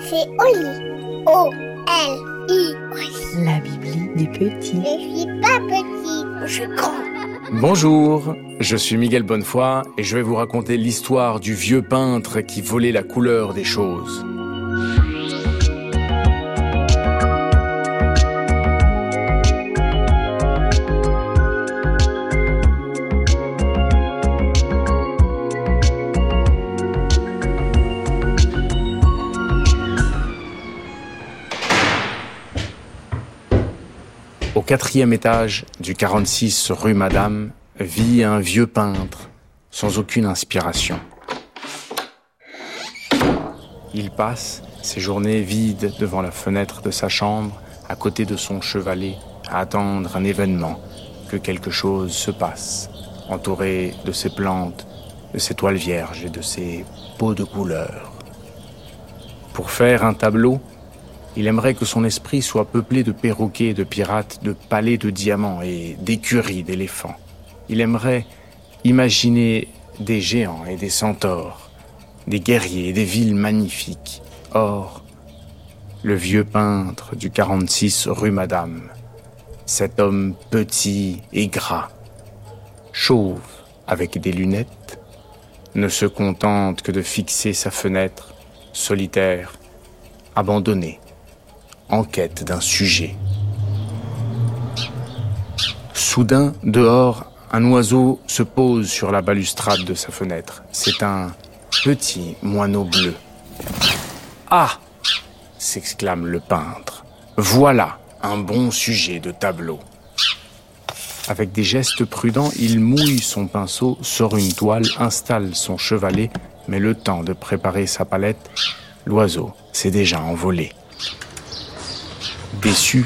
C'est Oli. O-L-I. La Bibli des petits. Je suis pas petit, je suis grand. Bonjour, je suis Miguel Bonnefoy et je vais vous raconter l'histoire du vieux peintre qui volait la couleur des choses. Quatrième étage du 46 rue Madame vit un vieux peintre sans aucune inspiration. Il passe ses journées vides devant la fenêtre de sa chambre, à côté de son chevalet, à attendre un événement, que quelque chose se passe, entouré de ses plantes, de ses toiles vierges et de ses pots de couleur. Pour faire un tableau, il aimerait que son esprit soit peuplé de perroquets, de pirates, de palais de diamants et d'écuries d'éléphants. Il aimerait imaginer des géants et des centaures, des guerriers et des villes magnifiques. Or, le vieux peintre du 46 rue Madame, cet homme petit et gras, chauve avec des lunettes, ne se contente que de fixer sa fenêtre, solitaire, abandonné en quête d'un sujet. Soudain, dehors, un oiseau se pose sur la balustrade de sa fenêtre. C'est un petit moineau bleu. Ah s'exclame le peintre. Voilà un bon sujet de tableau. Avec des gestes prudents, il mouille son pinceau, sort une toile, installe son chevalet, mais le temps de préparer sa palette, l'oiseau s'est déjà envolé. Déçu,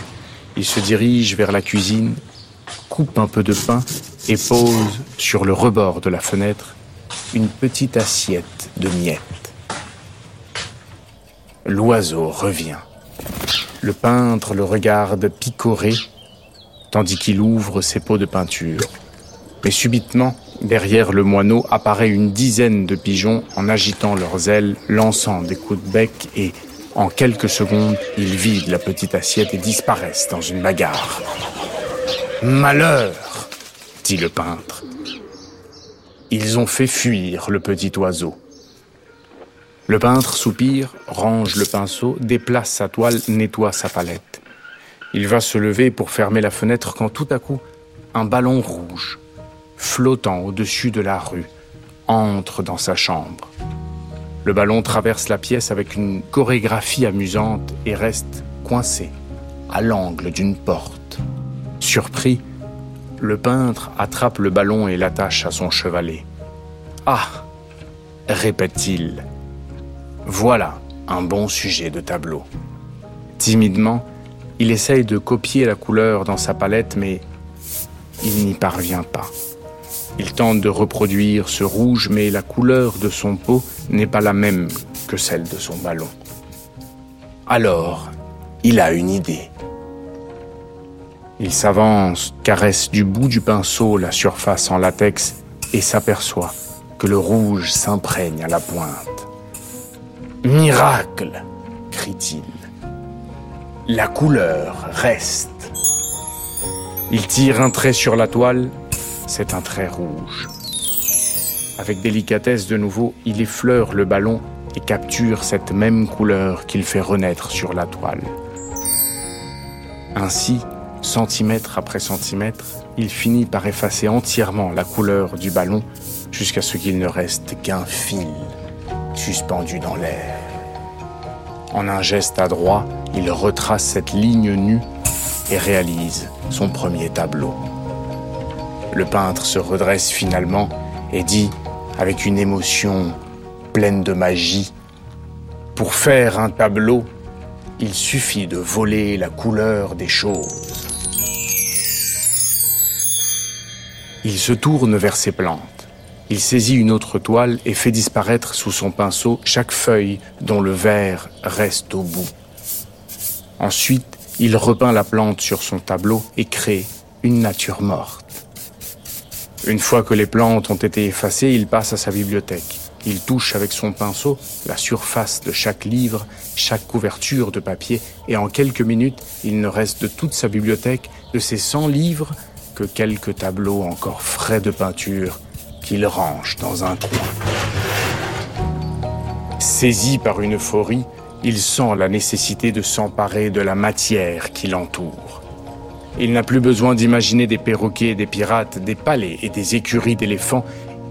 il se dirige vers la cuisine, coupe un peu de pain et pose sur le rebord de la fenêtre une petite assiette de miettes. L'oiseau revient. Le peintre le regarde picorer tandis qu'il ouvre ses pots de peinture. Mais subitement, derrière le moineau apparaît une dizaine de pigeons en agitant leurs ailes, lançant des coups de bec et en quelques secondes, ils vident la petite assiette et disparaissent dans une bagarre. Malheur, dit le peintre. Ils ont fait fuir le petit oiseau. Le peintre soupire, range le pinceau, déplace sa toile, nettoie sa palette. Il va se lever pour fermer la fenêtre quand tout à coup, un ballon rouge, flottant au-dessus de la rue, entre dans sa chambre. Le ballon traverse la pièce avec une chorégraphie amusante et reste coincé à l'angle d'une porte. Surpris, le peintre attrape le ballon et l'attache à son chevalet. Ah répète-t-il. Voilà un bon sujet de tableau. Timidement, il essaye de copier la couleur dans sa palette, mais il n'y parvient pas. Il tente de reproduire ce rouge, mais la couleur de son pot n'est pas la même que celle de son ballon. Alors, il a une idée. Il s'avance, caresse du bout du pinceau la surface en latex et s'aperçoit que le rouge s'imprègne à la pointe. Miracle crie-t-il. La couleur reste. Il tire un trait sur la toile c'est un trait rouge. Avec délicatesse de nouveau, il effleure le ballon et capture cette même couleur qu'il fait renaître sur la toile. Ainsi, centimètre après centimètre, il finit par effacer entièrement la couleur du ballon jusqu'à ce qu'il ne reste qu'un fil suspendu dans l'air. En un geste adroit, il retrace cette ligne nue et réalise son premier tableau. Le peintre se redresse finalement et dit, avec une émotion pleine de magie, Pour faire un tableau, il suffit de voler la couleur des choses. Il se tourne vers ses plantes. Il saisit une autre toile et fait disparaître sous son pinceau chaque feuille dont le vert reste au bout. Ensuite, il repeint la plante sur son tableau et crée une nature morte. Une fois que les plantes ont été effacées, il passe à sa bibliothèque. Il touche avec son pinceau la surface de chaque livre, chaque couverture de papier, et en quelques minutes, il ne reste de toute sa bibliothèque, de ses 100 livres, que quelques tableaux encore frais de peinture qu'il range dans un coin. Saisi par une euphorie, il sent la nécessité de s'emparer de la matière qui l'entoure. Il n'a plus besoin d'imaginer des perroquets, des pirates, des palais et des écuries d'éléphants.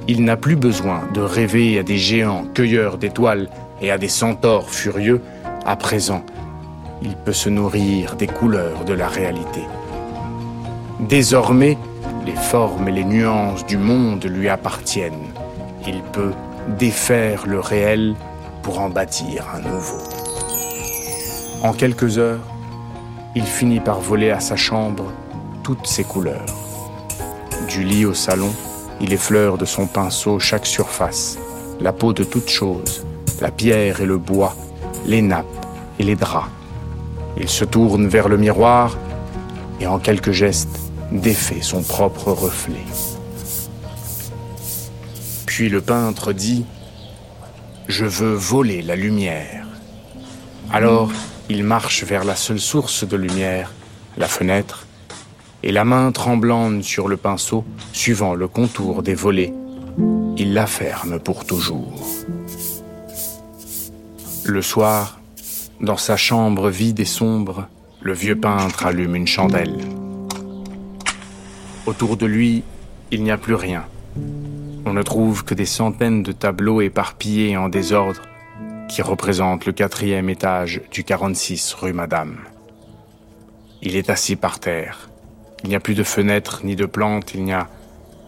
Il n'a plus besoin de rêver à des géants cueilleurs d'étoiles et à des centaures furieux. À présent, il peut se nourrir des couleurs de la réalité. Désormais, les formes et les nuances du monde lui appartiennent. Il peut défaire le réel pour en bâtir un nouveau. En quelques heures, il finit par voler à sa chambre toutes ses couleurs. Du lit au salon, il effleure de son pinceau chaque surface, la peau de toute chose, la pierre et le bois, les nappes et les draps. Il se tourne vers le miroir et en quelques gestes défait son propre reflet. Puis le peintre dit ⁇ Je veux voler la lumière ⁇ Alors il marche vers la seule source de lumière, la fenêtre, et la main tremblante sur le pinceau, suivant le contour des volets, il la ferme pour toujours. Le soir, dans sa chambre vide et sombre, le vieux peintre allume une chandelle. Autour de lui, il n'y a plus rien. On ne trouve que des centaines de tableaux éparpillés en désordre qui représentent le quatrième étage du 46 rue Madame. Il est assis par terre. Il n'y a plus de fenêtres ni de plantes, il n'y a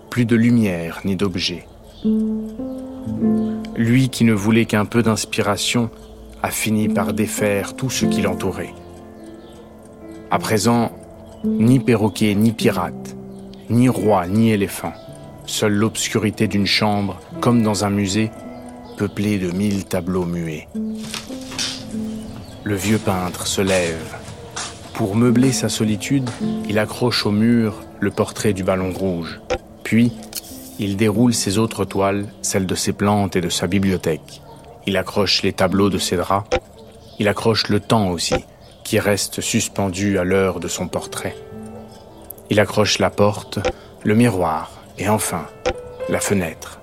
plus de lumière ni d'objets. Lui qui ne voulait qu'un peu d'inspiration a fini par défaire tout ce qui l'entourait. À présent, ni perroquet ni pirate, ni roi, ni éléphant. Seule l'obscurité d'une chambre, comme dans un musée, peuplée de mille tableaux muets. Le vieux peintre se lève. Pour meubler sa solitude, il accroche au mur le portrait du ballon rouge. Puis, il déroule ses autres toiles, celles de ses plantes et de sa bibliothèque. Il accroche les tableaux de ses draps. Il accroche le temps aussi, qui reste suspendu à l'heure de son portrait. Il accroche la porte, le miroir et enfin la fenêtre.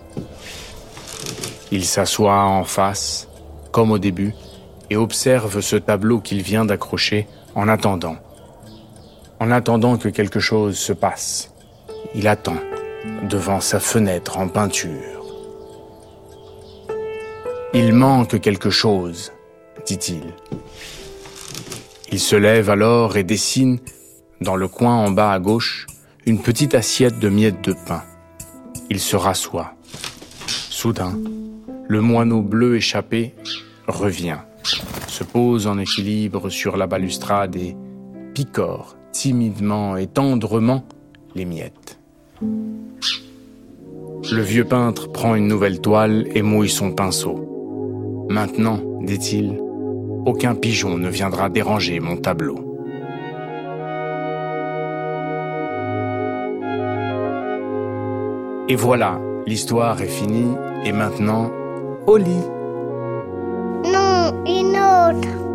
Il s'assoit en face, comme au début, et observe ce tableau qu'il vient d'accrocher en attendant. En attendant que quelque chose se passe. Il attend devant sa fenêtre en peinture. Il manque quelque chose, dit-il. Il se lève alors et dessine dans le coin en bas à gauche, une petite assiette de miettes de pain. Il se rassoit. Soudain, le moineau bleu échappé revient, se pose en équilibre sur la balustrade et picore timidement et tendrement les miettes. Le vieux peintre prend une nouvelle toile et mouille son pinceau. Maintenant, dit-il, aucun pigeon ne viendra déranger mon tableau. Et voilà, l'histoire est finie et maintenant, au lit. Non, une autre.